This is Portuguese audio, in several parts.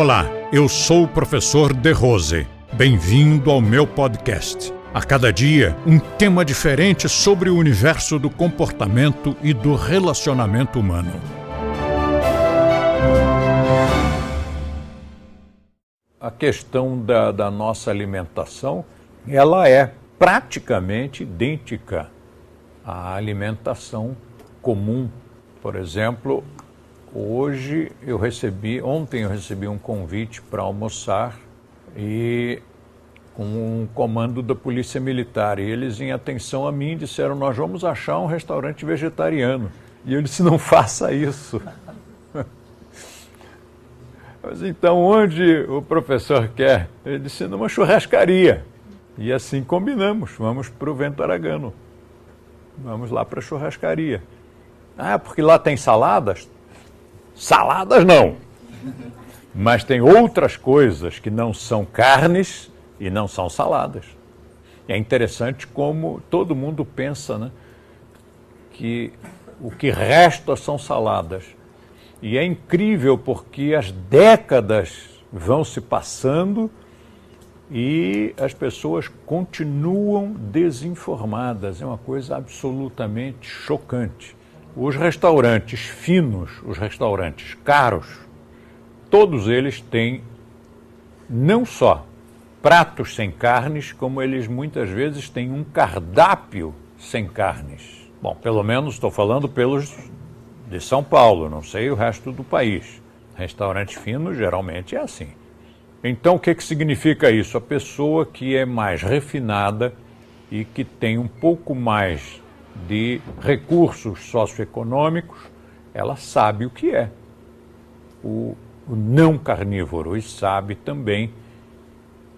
Olá, eu sou o professor De Rose. Bem-vindo ao meu podcast. A cada dia, um tema diferente sobre o universo do comportamento e do relacionamento humano. A questão da, da nossa alimentação, ela é praticamente idêntica à alimentação comum. Por exemplo, Hoje eu recebi, ontem eu recebi um convite para almoçar e com um comando da Polícia Militar. E eles, em atenção a mim, disseram: Nós vamos achar um restaurante vegetariano. E eu disse: Não faça isso. Mas então, onde o professor quer? Ele disse: Numa churrascaria. E assim combinamos: Vamos para o Vento Aragano. Vamos lá para a churrascaria. Ah, porque lá tem saladas? Saladas não. Mas tem outras coisas que não são carnes e não são saladas. É interessante como todo mundo pensa né, que o que resta são saladas. E é incrível porque as décadas vão se passando e as pessoas continuam desinformadas. É uma coisa absolutamente chocante. Os restaurantes finos, os restaurantes caros, todos eles têm não só pratos sem carnes, como eles muitas vezes têm um cardápio sem carnes. Bom, pelo menos estou falando pelos de São Paulo, não sei o resto do país. Restaurante fino geralmente é assim. Então, o que, que significa isso? A pessoa que é mais refinada e que tem um pouco mais de recursos socioeconômicos, ela sabe o que é. O, o não carnívoro e sabe também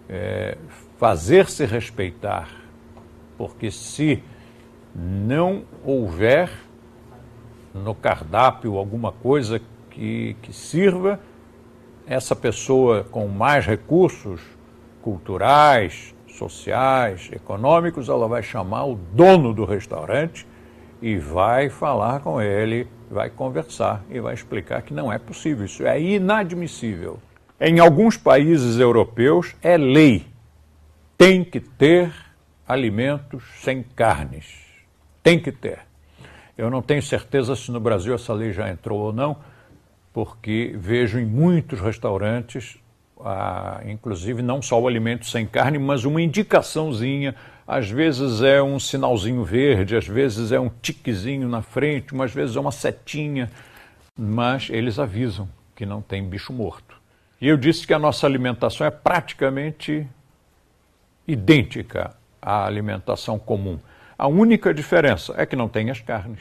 é, fazer-se respeitar, porque se não houver no cardápio alguma coisa que, que sirva, essa pessoa com mais recursos culturais, sociais, econômicos, ela vai chamar o dono do restaurante e vai falar com ele, vai conversar e vai explicar que não é possível, isso é inadmissível. Em alguns países europeus é lei, tem que ter alimentos sem carnes, tem que ter. Eu não tenho certeza se no Brasil essa lei já entrou ou não, porque vejo em muitos restaurantes inclusive não só o alimento sem carne, mas uma indicaçãozinha. Às vezes é um sinalzinho verde, às vezes é um tiquezinho na frente, às vezes é uma setinha, mas eles avisam que não tem bicho morto. E eu disse que a nossa alimentação é praticamente idêntica à alimentação comum. A única diferença é que não tem as carnes.